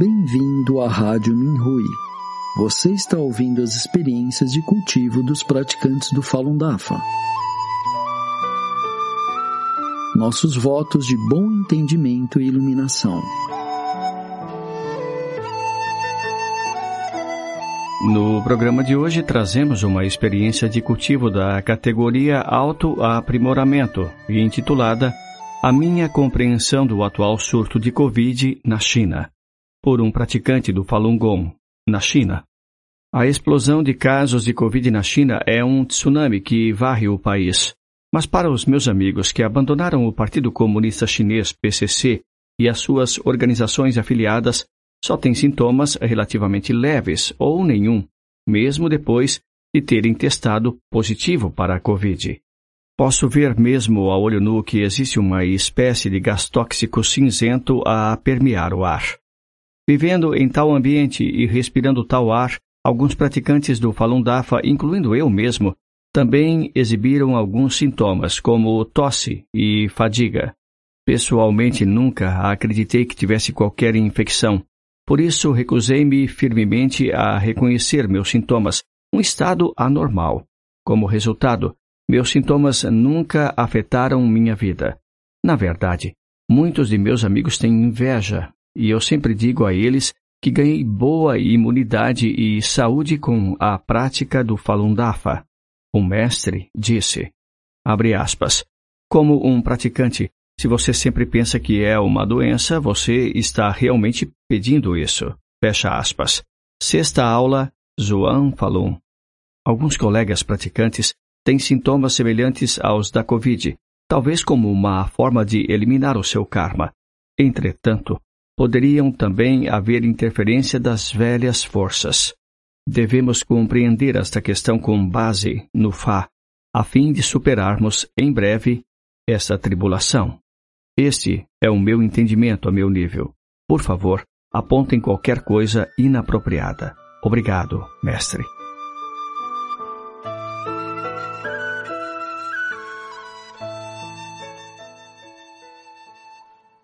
Bem-vindo à Rádio Minhui. Você está ouvindo as experiências de cultivo dos praticantes do Falun Dafa. Nossos votos de bom entendimento e iluminação. No programa de hoje trazemos uma experiência de cultivo da categoria Autoaprimoramento e intitulada A Minha Compreensão do Atual Surto de Covid na China por um praticante do Falun Gong, na China. A explosão de casos de Covid na China é um tsunami que varre o país. Mas para os meus amigos que abandonaram o Partido Comunista Chinês, PCC, e as suas organizações afiliadas, só têm sintomas relativamente leves ou nenhum, mesmo depois de terem testado positivo para a Covid. Posso ver mesmo a olho nu que existe uma espécie de gás tóxico cinzento a permear o ar. Vivendo em tal ambiente e respirando tal ar, alguns praticantes do Falun Dafa, incluindo eu mesmo, também exibiram alguns sintomas, como tosse e fadiga. Pessoalmente, nunca acreditei que tivesse qualquer infecção. Por isso, recusei-me firmemente a reconhecer meus sintomas, um estado anormal. Como resultado, meus sintomas nunca afetaram minha vida. Na verdade, muitos de meus amigos têm inveja e eu sempre digo a eles que ganhei boa imunidade e saúde com a prática do Falun Dafa. O mestre disse, abre aspas, como um praticante, se você sempre pensa que é uma doença, você está realmente pedindo isso. Fecha aspas. Sexta aula, Zhuan Falun. Alguns colegas praticantes têm sintomas semelhantes aos da Covid, talvez como uma forma de eliminar o seu karma. Entretanto, poderiam também haver interferência das velhas forças. Devemos compreender esta questão com base no Fá, a fim de superarmos em breve essa tribulação. Este é o meu entendimento a meu nível. Por favor, apontem qualquer coisa inapropriada. Obrigado, mestre.